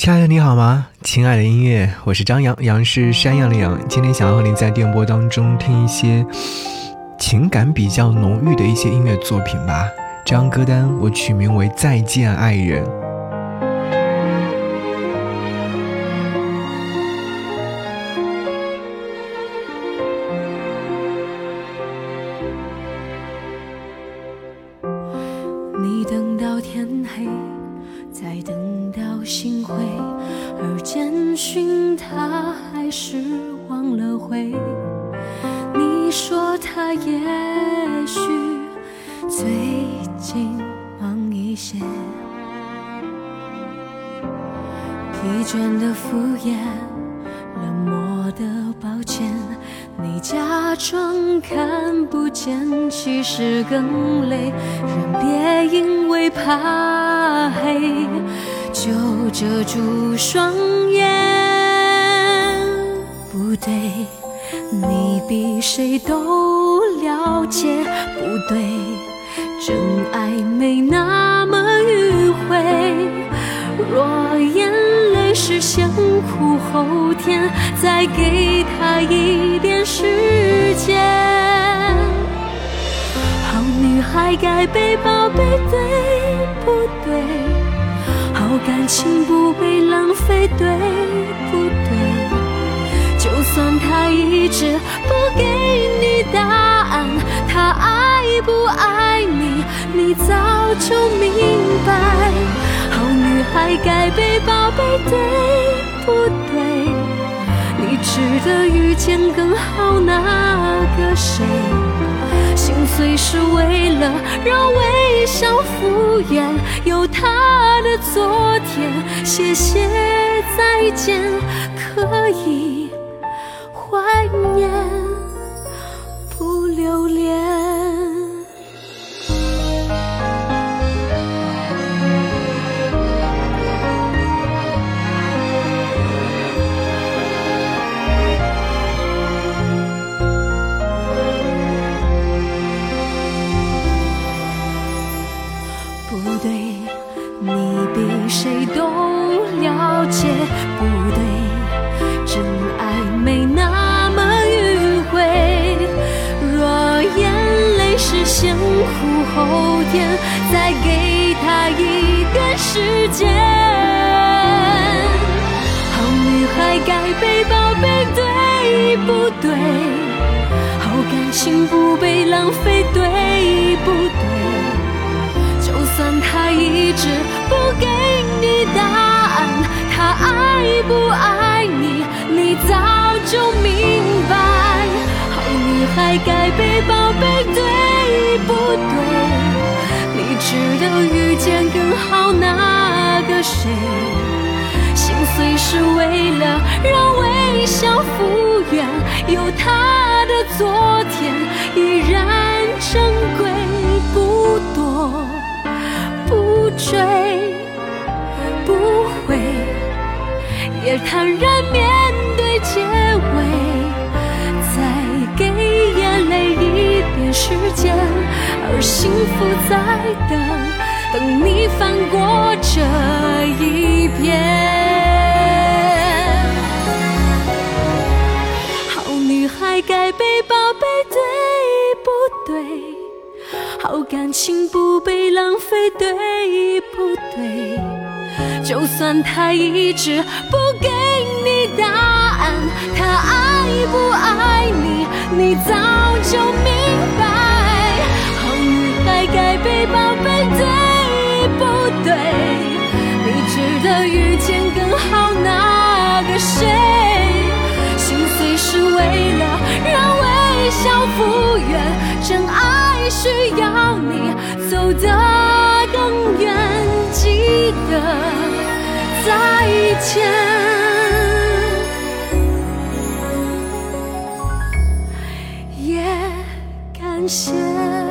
亲爱的，你好吗？亲爱的音乐，我是张扬，杨是山羊的羊。今天想要和你在电波当中听一些情感比较浓郁的一些音乐作品吧。这张歌单我取名为《再见爱人》。其实更累。人别因为怕黑。就遮住双眼，不对，你比谁都了解，不对，真爱没那么迂回。若眼泪是先苦后甜，再给他一点时间。女孩该被宝贝，对不对？好感情不被浪费，对不对？就算他一直不给你答案，他爱不爱你，你早就明白。好女孩该被宝贝，对不对？值得遇见更好那个谁？心碎是为了让微笑敷衍，有他的昨天，谢谢再见，可以怀念，天再给他一点时间。好女孩该被宝贝，对不对？好感情不被浪费，对不对？就算他一直不给你答案，他爱不爱你，你早就明白。好女孩该被宝贝，对不对？你值得遇见更好那个谁，心碎是为了让微笑复原，有他的昨天依然珍贵，不躲不追不回，也坦然面对结尾，幸福在等，等你翻过这一篇。好女孩该被宝贝，对不对？好感情不被浪费，对不对？就算他一直不给你答案，他爱不爱你，你早就明白。该被宝贝，对不对？你值得遇见更好那个谁。心碎是为了让微笑复原，真爱需要你走得更远。记得再见，也感谢。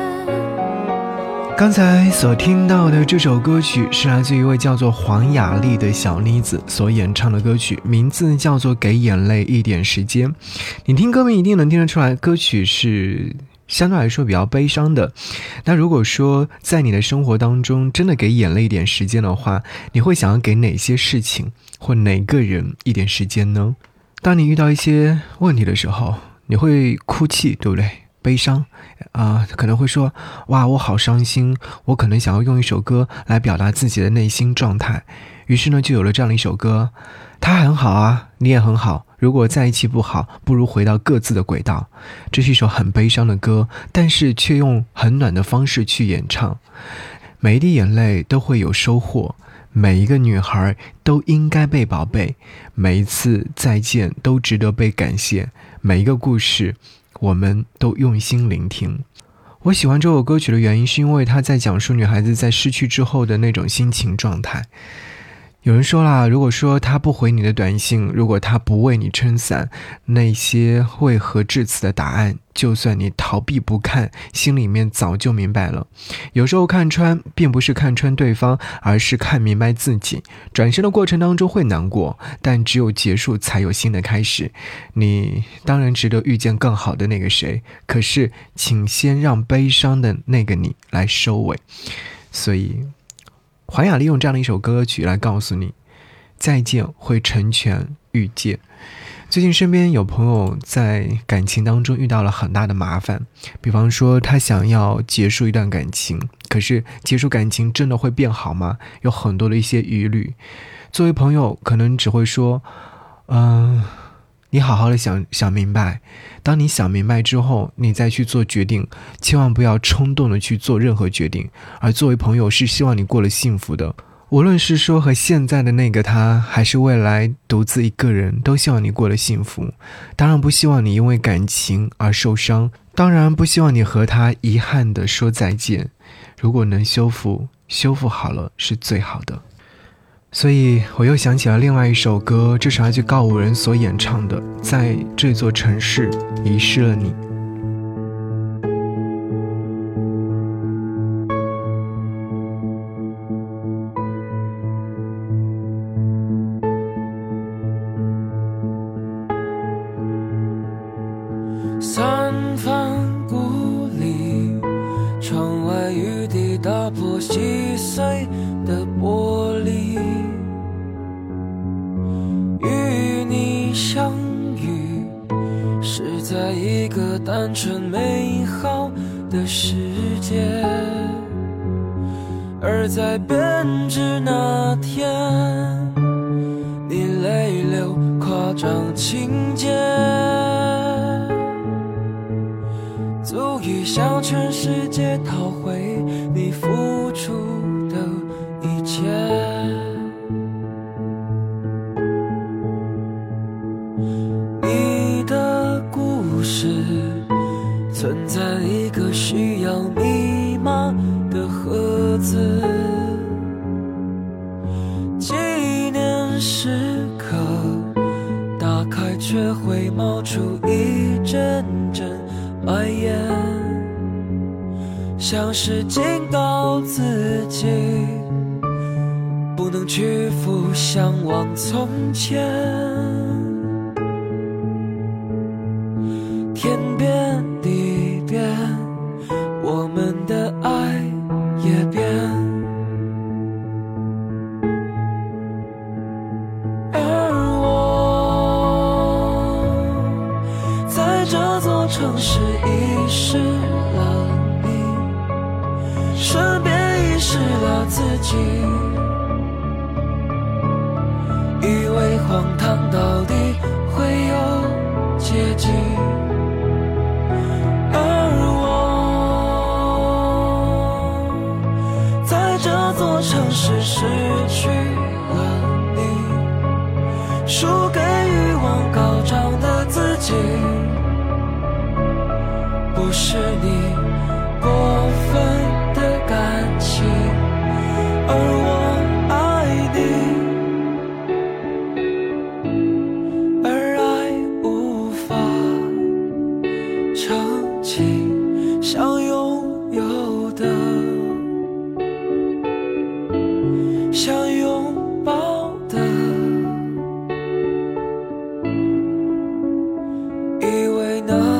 刚才所听到的这首歌曲是来自一位叫做黄雅莉的小妮子所演唱的歌曲，名字叫做《给眼泪一点时间》。你听歌名一定能听得出来，歌曲是相对来说比较悲伤的。那如果说在你的生活当中真的给眼泪一点时间的话，你会想要给哪些事情或哪个人一点时间呢？当你遇到一些问题的时候，你会哭泣，对不对？悲伤，啊，可能会说，哇，我好伤心，我可能想要用一首歌来表达自己的内心状态。于是呢，就有了这样的一首歌，他很好啊，你也很好。如果在一起不好，不如回到各自的轨道。这是一首很悲伤的歌，但是却用很暖的方式去演唱。每一滴眼泪都会有收获，每一个女孩都应该被宝贝，每一次再见都值得被感谢，每一个故事我们都用心聆听。我喜欢这首歌曲的原因，是因为它在讲述女孩子在失去之后的那种心情状态。有人说啦，如果说他不回你的短信，如果他不为你撑伞，那些为何至此的答案，就算你逃避不看，心里面早就明白了。有时候看穿，并不是看穿对方，而是看明白自己。转身的过程当中会难过，但只有结束才有新的开始。你当然值得遇见更好的那个谁，可是请先让悲伤的那个你来收尾。所以。黄雅莉用这样的一首歌曲来告诉你，再见会成全遇见。最近身边有朋友在感情当中遇到了很大的麻烦，比方说他想要结束一段感情，可是结束感情真的会变好吗？有很多的一些疑虑。作为朋友，可能只会说，嗯。你好好的想想明白，当你想明白之后，你再去做决定，千万不要冲动的去做任何决定。而作为朋友，是希望你过得幸福的，无论是说和现在的那个他，还是未来独自一个人，都希望你过得幸福。当然不希望你因为感情而受伤，当然不希望你和他遗憾的说再见。如果能修复，修复好了是最好的。所以我又想起了另外一首歌，这是来自告五人所演唱的，在这座城市遗失了你。你的故事存在一个需要密码的盒子。纪念时刻打开却会冒出一阵阵白烟像是警告自己不能屈服向往从前。到底 너.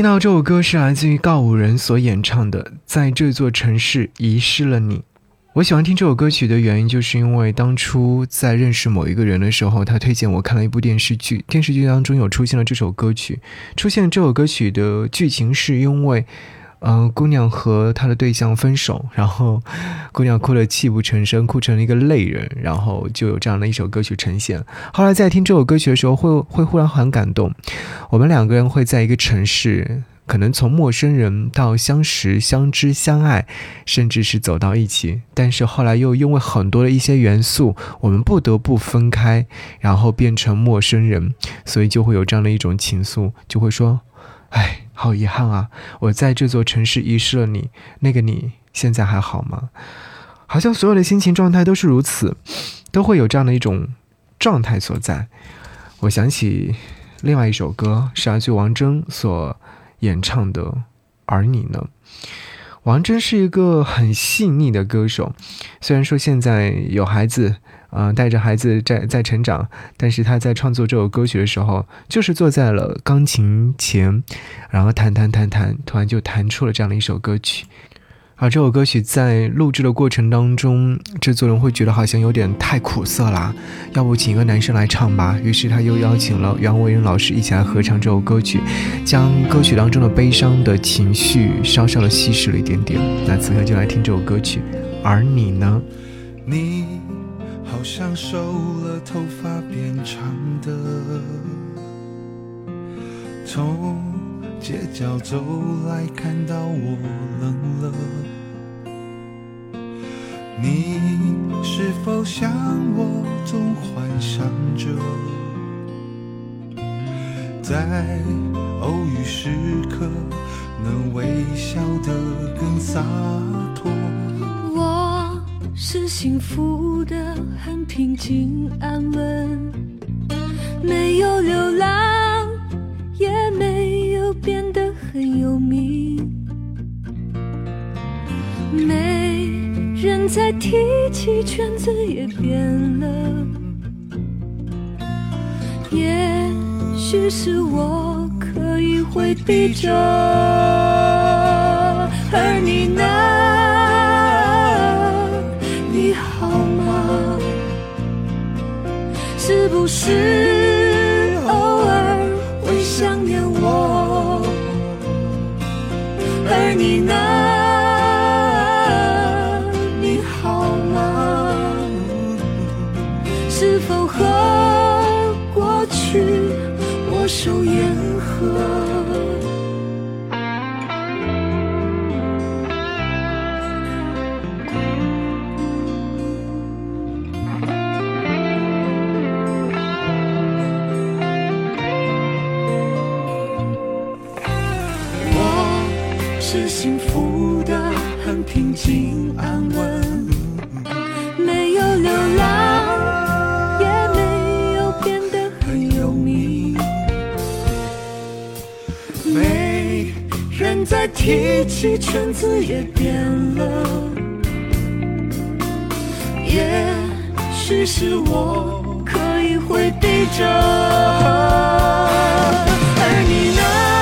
听到这首歌是来自于告五人所演唱的《在这座城市遗失了你》。我喜欢听这首歌曲的原因，就是因为当初在认识某一个人的时候，他推荐我看了一部电视剧，电视剧当中有出现了这首歌曲。出现这首歌曲的剧情是因为，嗯、姑娘和她的对象分手，然后姑娘哭得泣不成声，哭成了一个泪人，然后就有这样的一首歌曲呈现。后来在听这首歌曲的时候，会会忽然很感动。我们两个人会在一个城市，可能从陌生人到相识、相知、相爱，甚至是走到一起，但是后来又因为很多的一些元素，我们不得不分开，然后变成陌生人，所以就会有这样的一种情愫，就会说：“哎，好遗憾啊，我在这座城市遗失了你，那个你现在还好吗？”好像所有的心情状态都是如此，都会有这样的一种状态所在。我想起另外一首歌是来自王铮所演唱的《而你呢》。王铮是一个很细腻的歌手，虽然说现在有孩子，呃，带着孩子在在成长，但是他在创作这首歌曲的时候，就是坐在了钢琴前，然后弹弹弹弹，突然就弹出了这样的一首歌曲。而这首歌曲在录制的过程当中，制作人会觉得好像有点太苦涩啦，要不请一个男生来唱吧。于是他又邀请了袁惟仁老师一起来合唱这首歌曲，将歌曲当中的悲伤的情绪稍稍的稀释了一点点。那此刻就来听这首歌曲，而你呢？你好像瘦了，头发变长的，从街角走来，看到我冷了。你是否像我，总幻想着，在偶遇时刻能微笑得更洒脱？是幸福的，很平静安稳，没有流浪，也没有变得很有名。没人再提起，圈子也变了。也许是我刻意回避着，而你呢？是不是偶尔会想念我？而你呢？你好吗？是否和过去握手言和？是幸福的，很平静安稳。没有流浪，也没有变得很有名。没人再提起，圈子也变了。也许是我刻意回避着。而你呢？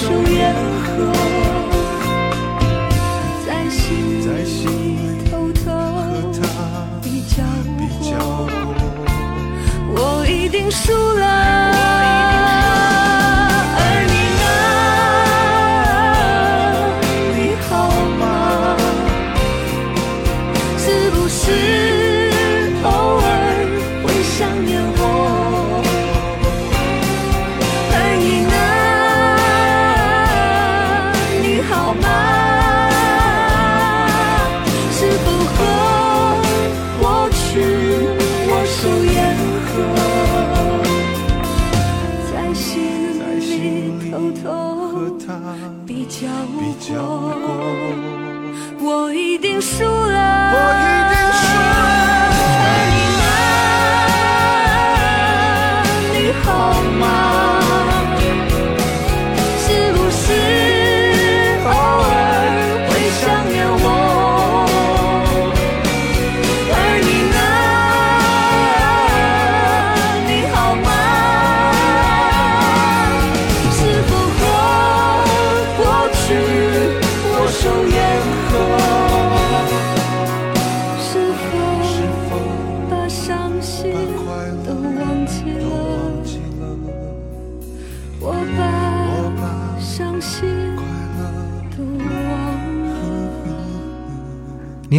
手言和，在心在心里里偷偷。我一定输了。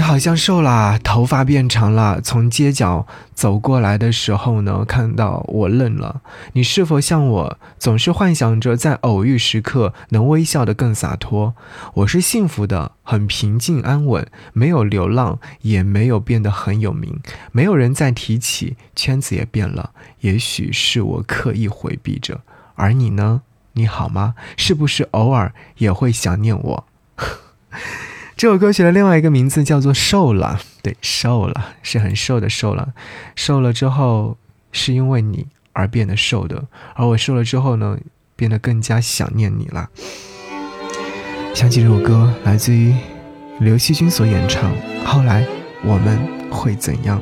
你好像瘦啦，头发变长了。从街角走过来的时候呢，看到我愣了。你是否像我，总是幻想着在偶遇时刻能微笑得更洒脱？我是幸福的，很平静安稳，没有流浪，也没有变得很有名，没有人再提起，圈子也变了。也许是我刻意回避着，而你呢？你好吗？是不是偶尔也会想念我？这首歌曲的另外一个名字叫做“瘦了”，对，瘦了是很瘦的瘦了，瘦了之后是因为你而变得瘦的，而我瘦了之后呢，变得更加想念你了。想起这首歌来自于刘惜君所演唱，《后来我们会怎样》。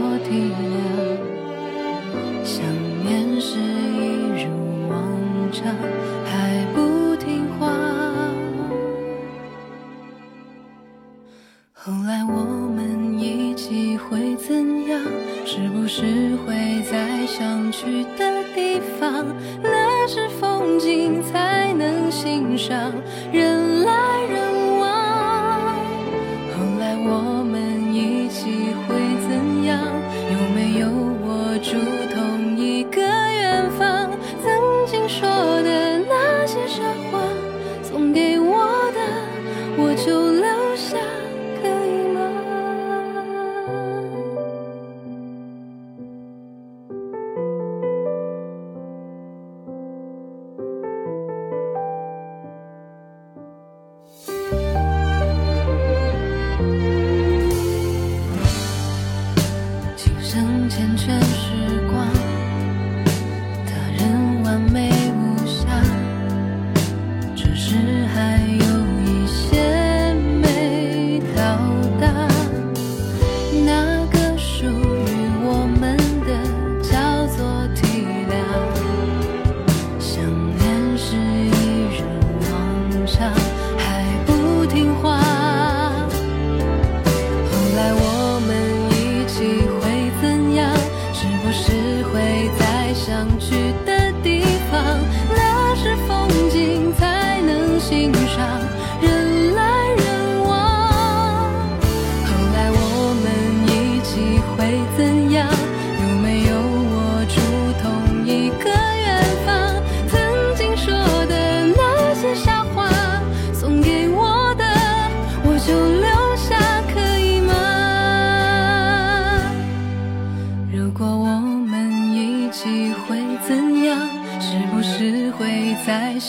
叫做体谅，想念是一如往常，还不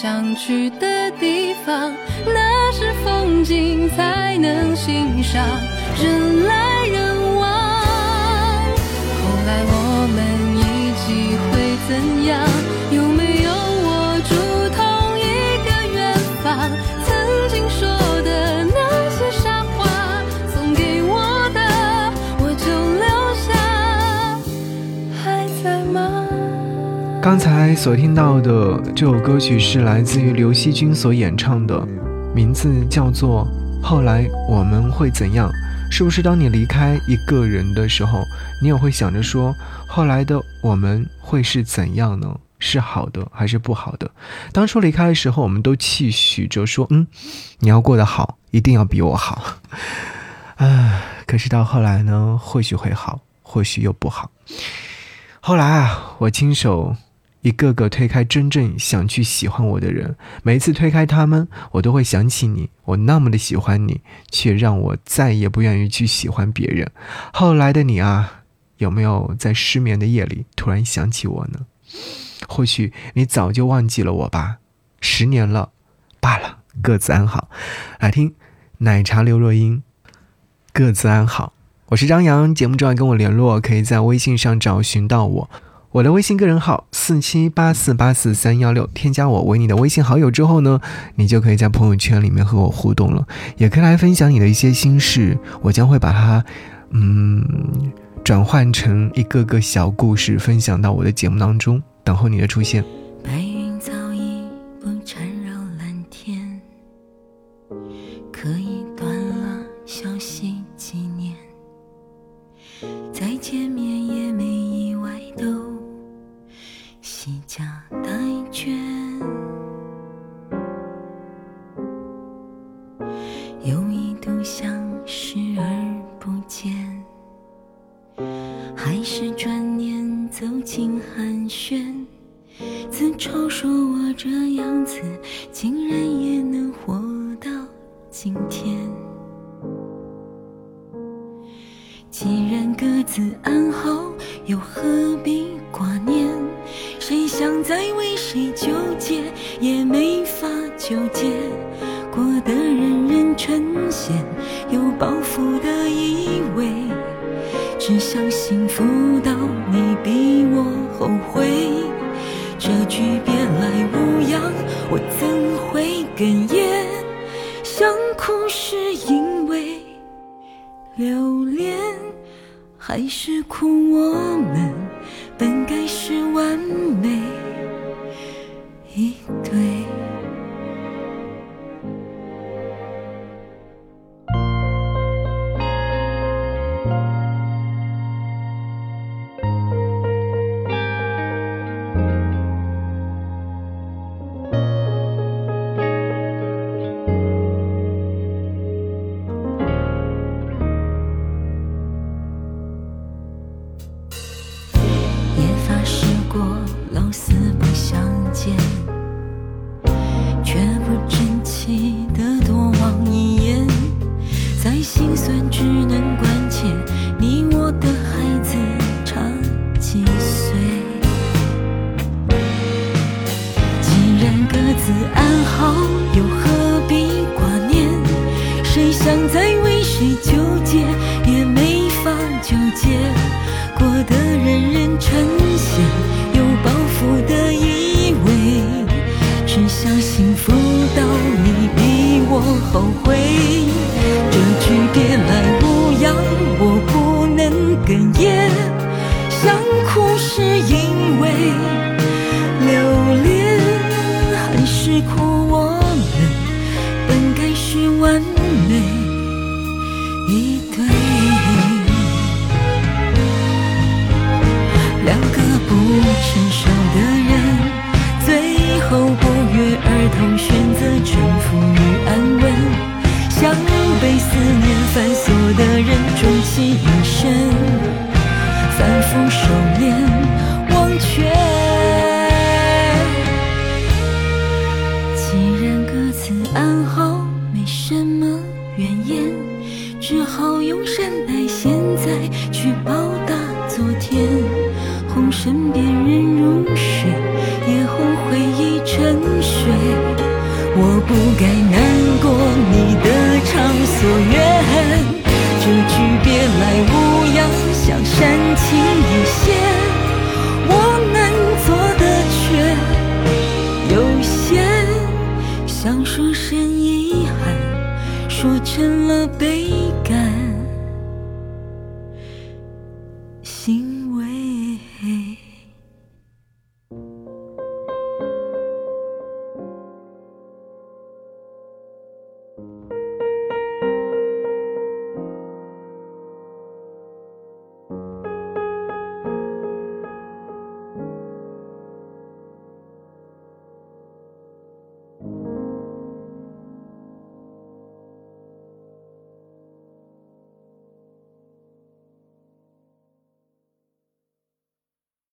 想去的地方，那是风景才能欣赏，人来人往。后来我们一起会怎样？刚才所听到的这首歌曲是来自于刘惜君所演唱的，名字叫做《后来我们会怎样》。是不是当你离开一个人的时候，你也会想着说，后来的我们会是怎样呢？是好的还是不好的？当初离开的时候，我们都期许着说，嗯，你要过得好，一定要比我好。唉，可是到后来呢，或许会好，或许又不好。后来啊，我亲手一个个推开真正想去喜欢我的人，每一次推开他们，我都会想起你，我那么的喜欢你，却让我再也不愿意去喜欢别人。后来的你啊，有没有在失眠的夜里突然想起我呢？或许你早就忘记了我吧，十年了，罢了，各自安好。来听奶茶刘若英，各自安好。我是张扬，节目中要跟我联络，可以在微信上找寻到我。我的微信个人号四七八四八四三幺六，添加我为你的微信好友之后呢，你就可以在朋友圈里面和我互动了，也可以来分享你的一些心事，我将会把它，嗯，转换成一个个小故事，分享到我的节目当中，等候你的出现。既然各自安好，又何必挂念？谁想再为谁纠结，也没法纠结。过得人人称羡，有包袱的以为，只想幸福到你比我后悔。这句别来无恙，我怎会哽咽？想哭是因为留恋，爱是苦我们本该是完美。想哭是因为留恋，还是哭我们本该是完美一对。两个不成熟的人，最后不约而同选择臣服与安稳，像被思念反锁的人，终其一生反复收敛忘却。